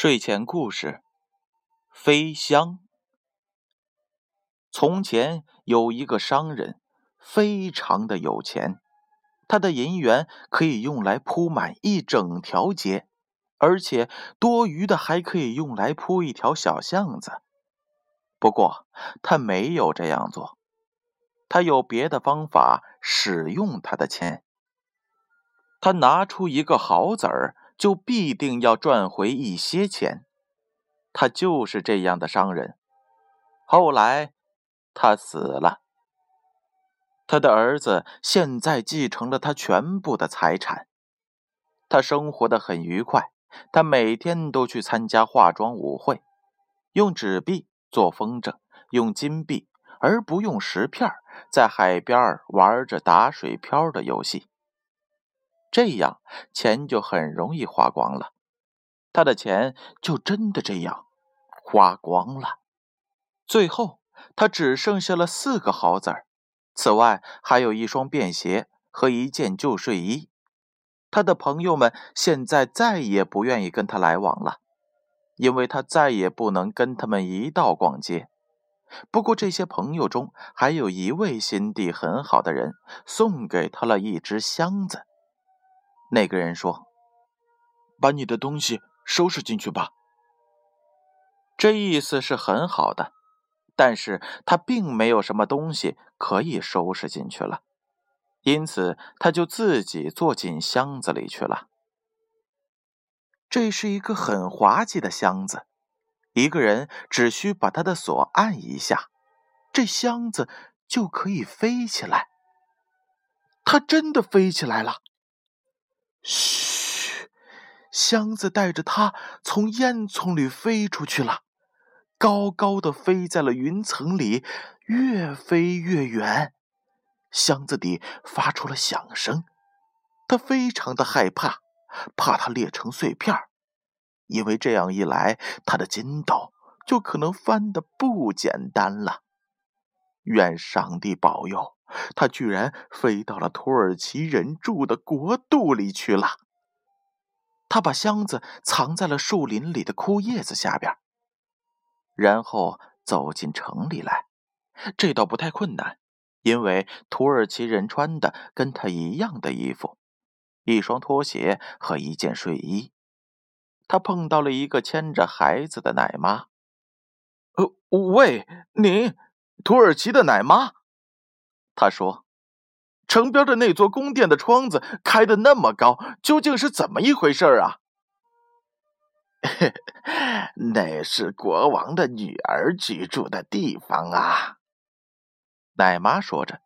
睡前故事：飞香。从前有一个商人，非常的有钱，他的银元可以用来铺满一整条街，而且多余的还可以用来铺一条小巷子。不过他没有这样做，他有别的方法使用他的钱。他拿出一个毫子儿。就必定要赚回一些钱，他就是这样的商人。后来，他死了，他的儿子现在继承了他全部的财产。他生活的很愉快，他每天都去参加化妆舞会，用纸币做风筝，用金币而不用石片，在海边玩着打水漂的游戏。这样钱就很容易花光了，他的钱就真的这样花光了。最后，他只剩下了四个毫子儿，此外还有一双便鞋和一件旧睡衣。他的朋友们现在再也不愿意跟他来往了，因为他再也不能跟他们一道逛街。不过，这些朋友中还有一位心地很好的人，送给他了一只箱子。那个人说：“把你的东西收拾进去吧。”这意思是很好的，但是他并没有什么东西可以收拾进去了，因此他就自己坐进箱子里去了。这是一个很滑稽的箱子，一个人只需把他的锁按一下，这箱子就可以飞起来。他真的飞起来了。嘘，箱子带着他从烟囱里飞出去了，高高的飞在了云层里，越飞越远。箱子底发出了响声，他非常的害怕，怕它裂成碎片因为这样一来，他的筋斗就可能翻得不简单了。愿上帝保佑！他居然飞到了土耳其人住的国度里去了。他把箱子藏在了树林里的枯叶子下边，然后走进城里来。这倒不太困难，因为土耳其人穿的跟他一样的衣服，一双拖鞋和一件睡衣。他碰到了一个牵着孩子的奶妈。“呃，喂，您，土耳其的奶妈？”他说：“城边的那座宫殿的窗子开的那么高，究竟是怎么一回事啊？” 那是国王的女儿居住的地方啊。”奶妈说着。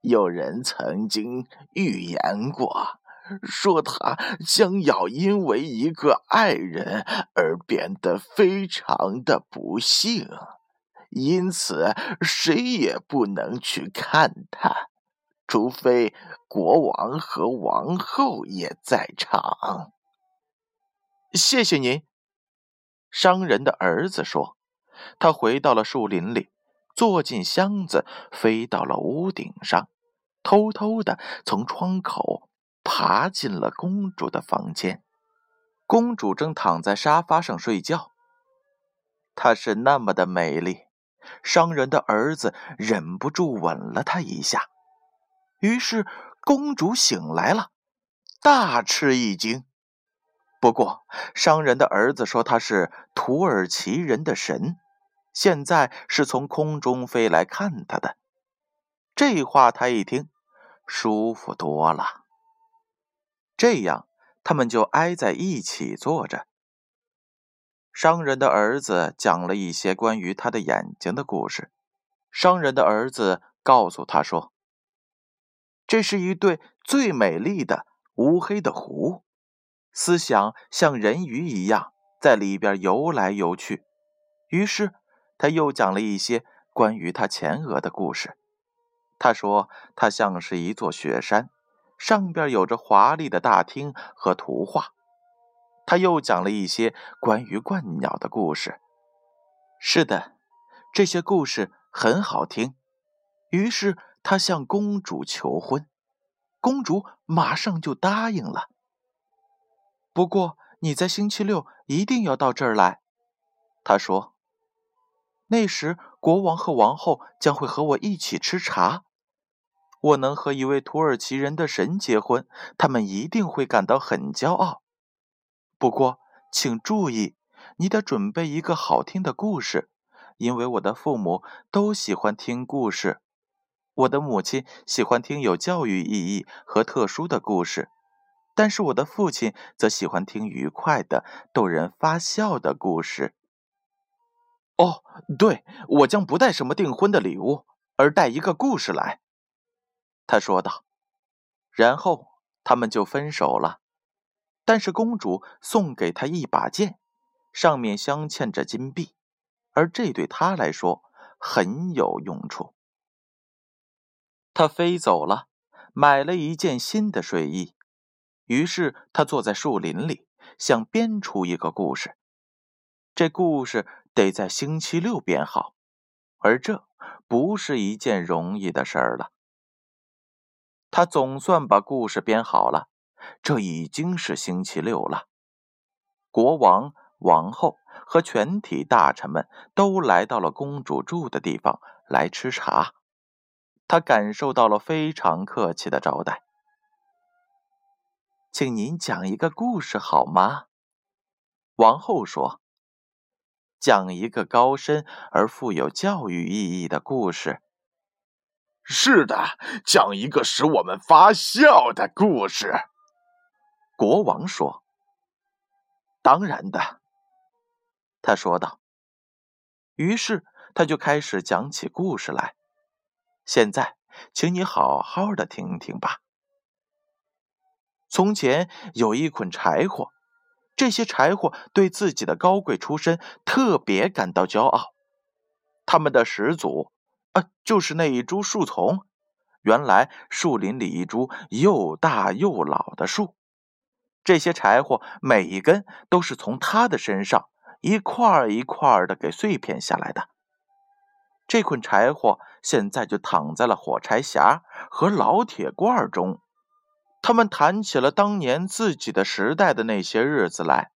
有人曾经预言过，说他将要因为一个爱人而变得非常的不幸。因此，谁也不能去看他，除非国王和王后也在场。谢谢您，商人的儿子说。他回到了树林里，坐进箱子，飞到了屋顶上，偷偷的从窗口爬进了公主的房间。公主正躺在沙发上睡觉，她是那么的美丽。商人的儿子忍不住吻了她一下，于是公主醒来了，大吃一惊。不过，商人的儿子说他是土耳其人的神，现在是从空中飞来看他的。这话他一听，舒服多了。这样，他们就挨在一起坐着。商人的儿子讲了一些关于他的眼睛的故事。商人的儿子告诉他说：“这是一对最美丽的乌黑的狐，思想像人鱼一样在里边游来游去。”于是他又讲了一些关于他前额的故事。他说：“它像是一座雪山，上边有着华丽的大厅和图画。”他又讲了一些关于鹳鸟的故事。是的，这些故事很好听。于是他向公主求婚，公主马上就答应了。不过你在星期六一定要到这儿来。”他说：“那时国王和王后将会和我一起吃茶。我能和一位土耳其人的神结婚，他们一定会感到很骄傲。不过，请注意，你得准备一个好听的故事，因为我的父母都喜欢听故事。我的母亲喜欢听有教育意义和特殊的故事，但是我的父亲则喜欢听愉快的、逗人发笑的故事。”哦，对，我将不带什么订婚的礼物，而带一个故事来。”他说道。然后他们就分手了。但是公主送给他一把剑，上面镶嵌着金币，而这对他来说很有用处。他飞走了，买了一件新的睡衣。于是他坐在树林里，想编出一个故事。这故事。得在星期六编好，而这不是一件容易的事儿了。他总算把故事编好了，这已经是星期六了。国王、王后和全体大臣们都来到了公主住的地方来吃茶，他感受到了非常客气的招待。请您讲一个故事好吗？王后说。讲一个高深而富有教育意义的故事。是的，讲一个使我们发笑的故事。国王说：“当然的。”他说道。于是他就开始讲起故事来。现在，请你好好的听听吧。从前有一捆柴火。这些柴火对自己的高贵出身特别感到骄傲。他们的始祖，啊，就是那一株树丛。原来树林里一株又大又老的树。这些柴火每一根都是从他的身上一块儿一块儿的给碎片下来的。这捆柴火现在就躺在了火柴匣和老铁罐中。他们谈起了当年自己的时代的那些日子来。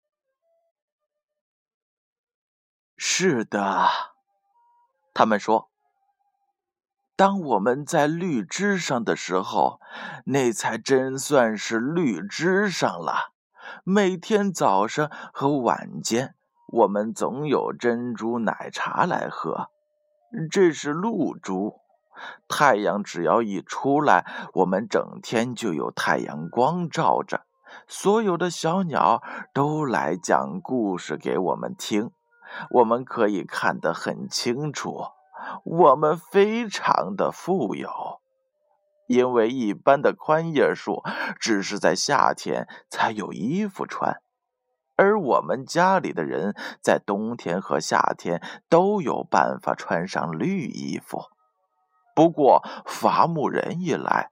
是的，他们说，当我们在绿枝上的时候，那才真算是绿枝上了。每天早上和晚间，我们总有珍珠奶茶来喝。这是露珠。太阳只要一出来，我们整天就有太阳光照着。所有的小鸟都来讲故事给我们听，我们可以看得很清楚。我们非常的富有，因为一般的宽叶树只是在夏天才有衣服穿，而我们家里的人在冬天和夏天都有办法穿上绿衣服。不过，伐木人一来，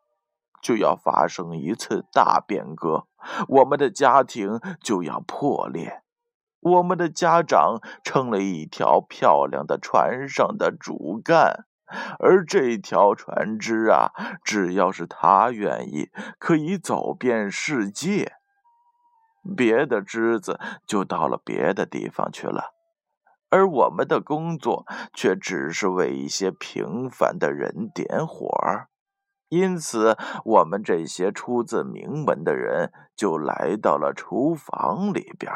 就要发生一次大变革，我们的家庭就要破裂。我们的家长成了一条漂亮的船上的主干，而这条船只啊，只要是他愿意，可以走遍世界。别的枝子就到了别的地方去了。而我们的工作却只是为一些平凡的人点火，因此我们这些出自名门的人就来到了厨房里边。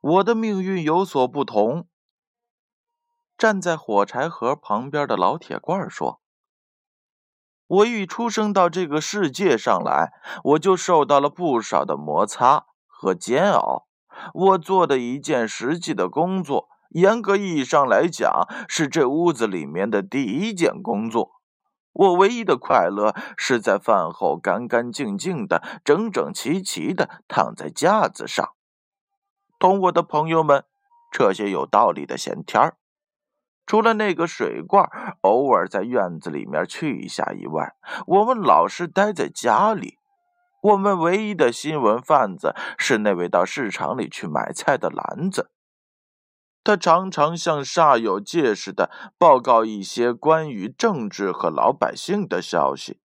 我的命运有所不同。站在火柴盒旁边的老铁罐说：“我一出生到这个世界上来，我就受到了不少的摩擦和煎熬。”我做的一件实际的工作，严格意义上来讲，是这屋子里面的第一件工作。我唯一的快乐是在饭后干干净净的、整整齐齐的躺在架子上，同我的朋友们扯些有道理的闲天儿。除了那个水罐偶尔在院子里面去一下以外，我们老是待在家里。我们唯一的新闻贩子是那位到市场里去买菜的篮子，他常常向煞有介事的报告一些关于政治和老百姓的消息。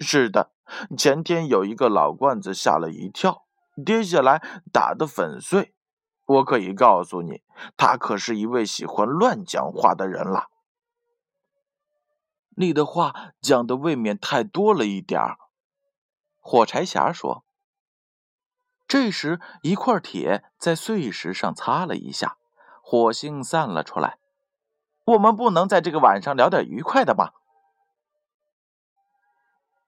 是的，前天有一个老罐子吓了一跳，跌下来打得粉碎。我可以告诉你，他可是一位喜欢乱讲话的人了。你的话讲的未免太多了一点儿。”火柴侠说。这时，一块铁在碎石上擦了一下，火星散了出来。我们不能在这个晚上聊点愉快的吗？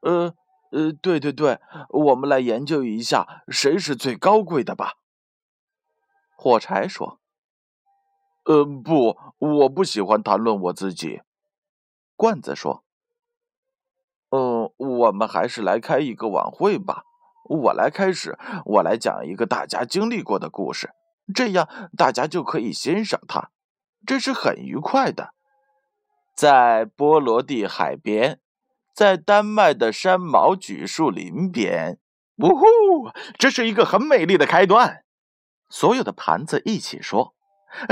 呃呃，对对对，我们来研究一下谁是最高贵的吧。火柴说：“呃，不，我不喜欢谈论我自己。”罐子说：“嗯，我们还是来开一个晚会吧。”我来开始，我来讲一个大家经历过的故事，这样大家就可以欣赏它，这是很愉快的。在波罗的海边，在丹麦的山毛榉树林边，呜呼，这是一个很美丽的开端。所有的盘子一起说：“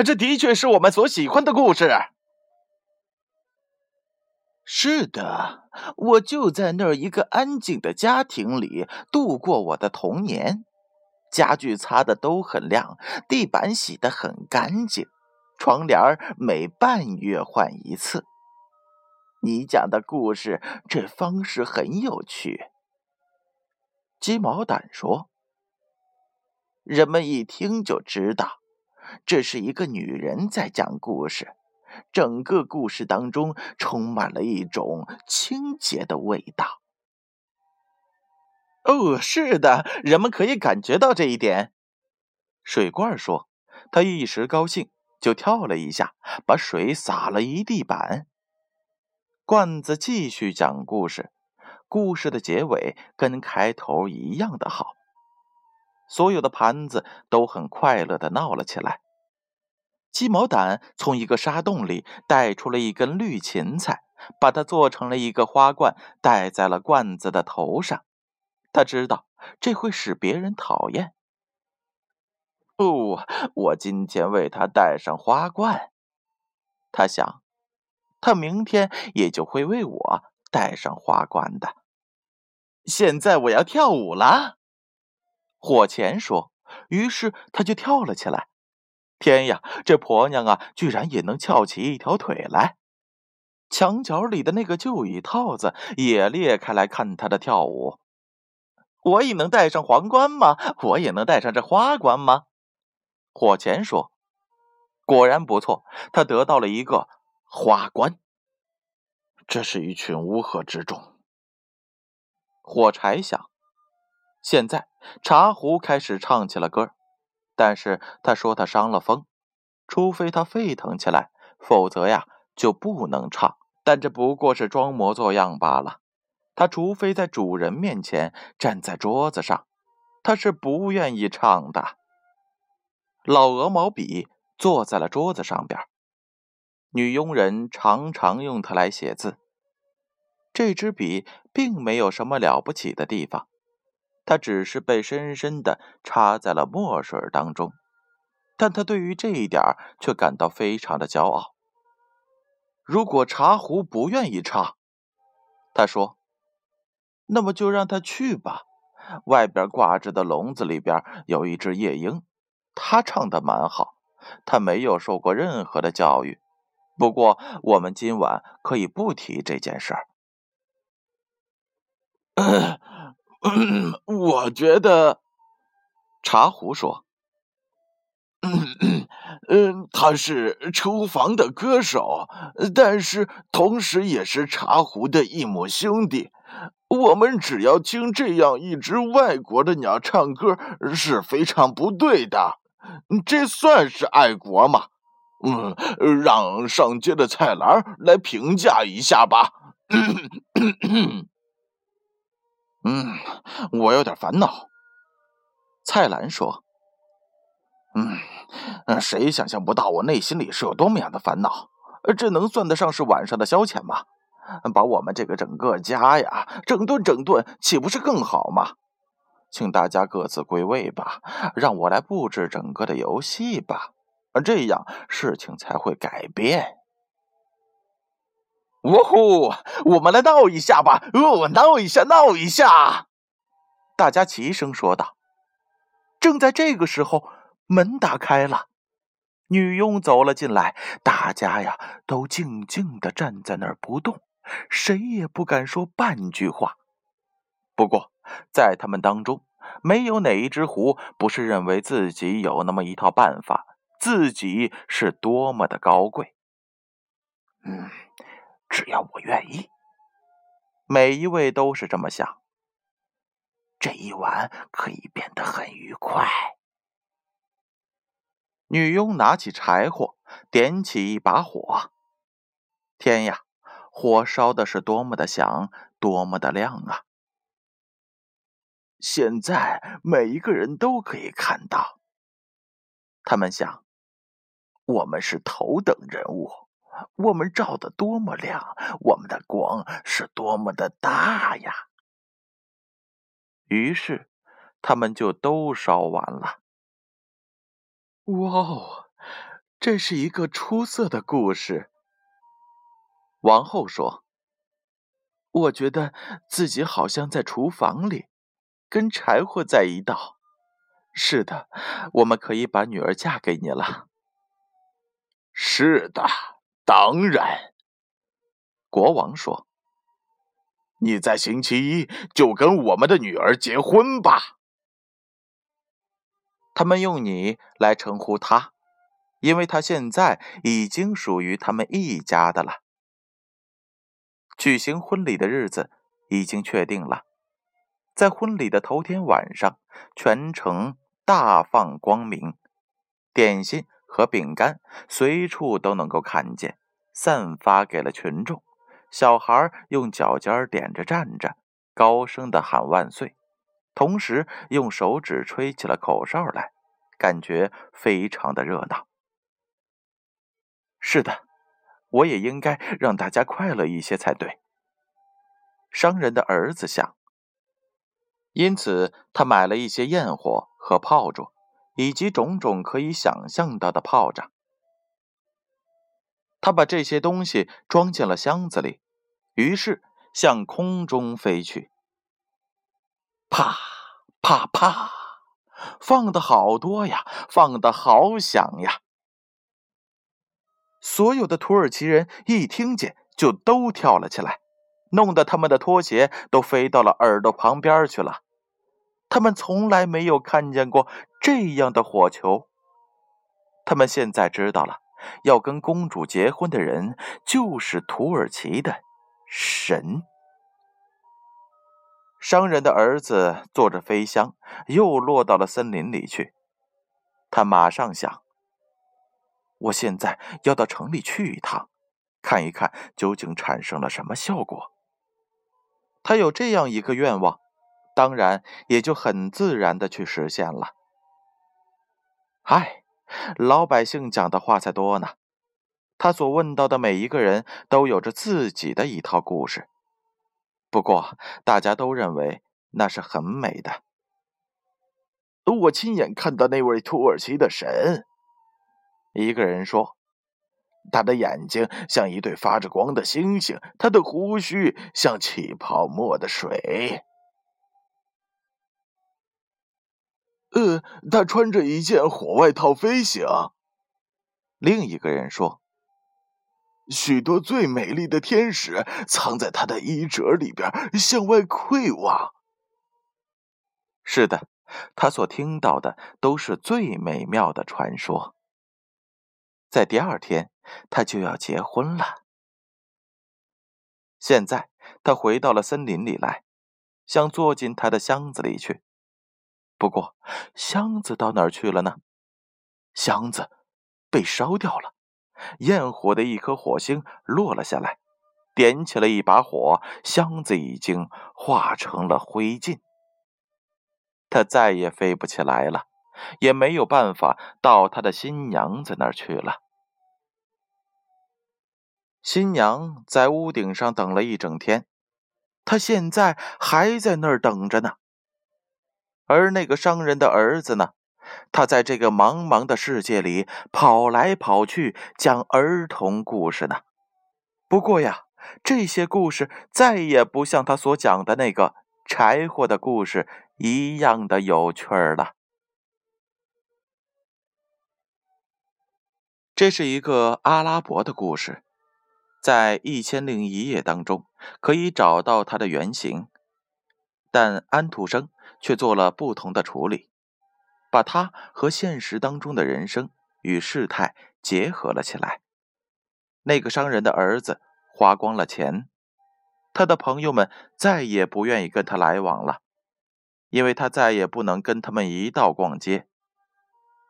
这的确是我们所喜欢的故事。”是的，我就在那儿一个安静的家庭里度过我的童年。家具擦的都很亮，地板洗的很干净，窗帘每半月换一次。你讲的故事这方式很有趣。鸡毛掸说：“人们一听就知道，这是一个女人在讲故事。”整个故事当中充满了一种清洁的味道。哦，是的，人们可以感觉到这一点。水罐说：“他一时高兴，就跳了一下，把水洒了一地板。”罐子继续讲故事，故事的结尾跟开头一样的好。所有的盘子都很快乐的闹了起来。鸡毛掸从一个沙洞里带出了一根绿芹菜，把它做成了一个花冠，戴在了罐子的头上。他知道这会使别人讨厌。不，我今天为他戴上花冠。他想，他明天也就会为我戴上花冠的。现在我要跳舞了，火钳说。于是他就跳了起来。天呀，这婆娘啊，居然也能翘起一条腿来！墙角里的那个旧椅套子也裂开来看她的跳舞。我也能戴上皇冠吗？我也能戴上这花冠吗？火钳说：“果然不错，他得到了一个花冠。”这是一群乌合之众。火柴想：现在茶壶开始唱起了歌。但是他说他伤了风，除非他沸腾起来，否则呀就不能唱。但这不过是装模作样罢了。他除非在主人面前站在桌子上，他是不愿意唱的。老鹅毛笔坐在了桌子上边，女佣人常常用它来写字。这支笔并没有什么了不起的地方。他只是被深深的插在了墨水当中，但他对于这一点却感到非常的骄傲。如果茶壶不愿意唱，他说：“那么就让他去吧。外边挂着的笼子里边有一只夜莺，他唱的蛮好。他没有受过任何的教育。不过我们今晚可以不提这件事儿。”嗯，我觉得，茶壶说：“嗯 嗯，他是厨房的歌手，但是同时也是茶壶的一母兄弟。我们只要听这样一只外国的鸟唱歌是非常不对的。这算是爱国吗？嗯，让上街的菜篮来评价一下吧。”嗯，我有点烦恼。蔡澜说：“嗯，谁想象不到我内心里是有多么样的烦恼？这能算得上是晚上的消遣吗？把我们这个整个家呀整顿整顿，岂不是更好吗？请大家各自归位吧，让我来布置整个的游戏吧，这样事情才会改变。”呜呼，我们来闹一下吧！哦，闹一下，闹一下！大家齐声说道。正在这个时候，门打开了，女佣走了进来。大家呀，都静静的站在那儿不动，谁也不敢说半句话。不过，在他们当中，没有哪一只狐不是认为自己有那么一套办法，自己是多么的高贵。嗯，只要我愿意，每一位都是这么想。这一晚可以变得很愉快。女佣拿起柴火，点起一把火。天呀，火烧的是多么的响，多么的亮啊！现在每一个人都可以看到。他们想，我们是头等人物，我们照的多么亮，我们的光是多么的大呀！于是，他们就都烧完了。哇哦，这是一个出色的故事。王后说：“我觉得自己好像在厨房里，跟柴火在一道。是的，我们可以把女儿嫁给你了。”是的，当然。国王说。你在星期一就跟我们的女儿结婚吧。他们用你来称呼她，因为她现在已经属于他们一家的了。举行婚礼的日子已经确定了，在婚礼的头天晚上，全城大放光明，点心和饼干随处都能够看见，散发给了群众。小孩用脚尖点着站着，高声的喊万岁，同时用手指吹起了口哨来，感觉非常的热闹。是的，我也应该让大家快乐一些才对。商人的儿子想，因此他买了一些焰火和炮竹，以及种种可以想象到的炮仗。他把这些东西装进了箱子里。于是向空中飞去，啪啪啪，放的好多呀，放的好响呀！所有的土耳其人一听见，就都跳了起来，弄得他们的拖鞋都飞到了耳朵旁边去了。他们从来没有看见过这样的火球。他们现在知道了，要跟公主结婚的人就是土耳其的。神，商人的儿子坐着飞箱，又落到了森林里去。他马上想：我现在要到城里去一趟，看一看究竟产生了什么效果。他有这样一个愿望，当然也就很自然的去实现了。唉，老百姓讲的话才多呢。他所问到的每一个人都有着自己的一套故事，不过大家都认为那是很美的。我亲眼看到那位土耳其的神，一个人说：“他的眼睛像一对发着光的星星，他的胡须像起泡沫的水。”呃，他穿着一件火外套飞行。另一个人说。许多最美丽的天使藏在他的衣褶里边，向外窥望。是的，他所听到的都是最美妙的传说。在第二天，他就要结婚了。现在，他回到了森林里来，想坐进他的箱子里去。不过，箱子到哪儿去了呢？箱子被烧掉了。焰火的一颗火星落了下来，点起了一把火，箱子已经化成了灰烬。他再也飞不起来了，也没有办法到他的新娘子那儿去了。新娘在屋顶上等了一整天，她现在还在那儿等着呢。而那个商人的儿子呢？他在这个茫茫的世界里跑来跑去，讲儿童故事呢。不过呀，这些故事再也不像他所讲的那个柴火的故事一样的有趣儿了。这是一个阿拉伯的故事，在《一千零一夜》当中可以找到它的原型，但安徒生却做了不同的处理，把它和现实当中的人生与事态结合了起来。那个商人的儿子花光了钱，他的朋友们再也不愿意跟他来往了，因为他再也不能跟他们一道逛街。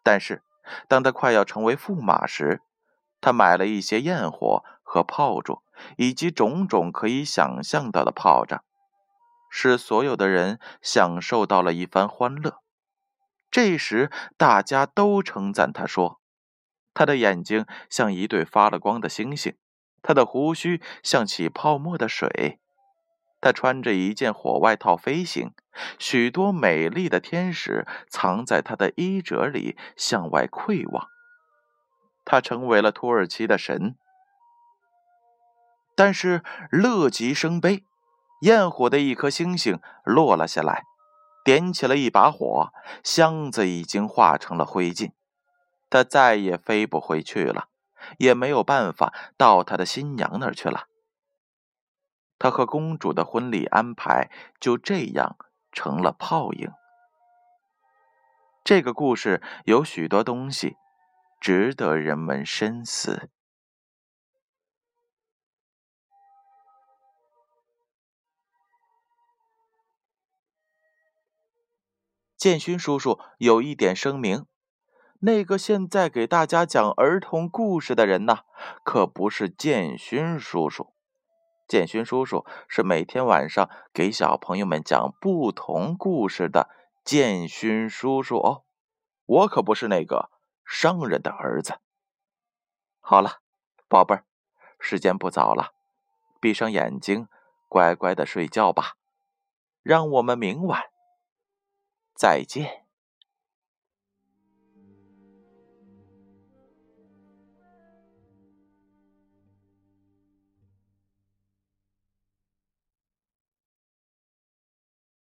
但是，当他快要成为驸马时，他买了一些焰火和炮竹，以及种种可以想象到的炮仗，使所有的人享受到了一番欢乐。这时，大家都称赞他说。他的眼睛像一对发了光的星星，他的胡须像起泡沫的水，他穿着一件火外套飞行，许多美丽的天使藏在他的衣褶里向外窥望。他成为了土耳其的神。但是乐极生悲，焰火的一颗星星落了下来，点起了一把火，箱子已经化成了灰烬。他再也飞不回去了，也没有办法到他的新娘那儿去了。他和公主的婚礼安排就这样成了泡影。这个故事有许多东西值得人们深思。建勋叔叔有一点声明。那个现在给大家讲儿童故事的人呢，可不是建勋叔叔。建勋叔叔是每天晚上给小朋友们讲不同故事的建勋叔叔哦。我可不是那个商人的儿子。好了，宝贝儿，时间不早了，闭上眼睛，乖乖的睡觉吧。让我们明晚再见。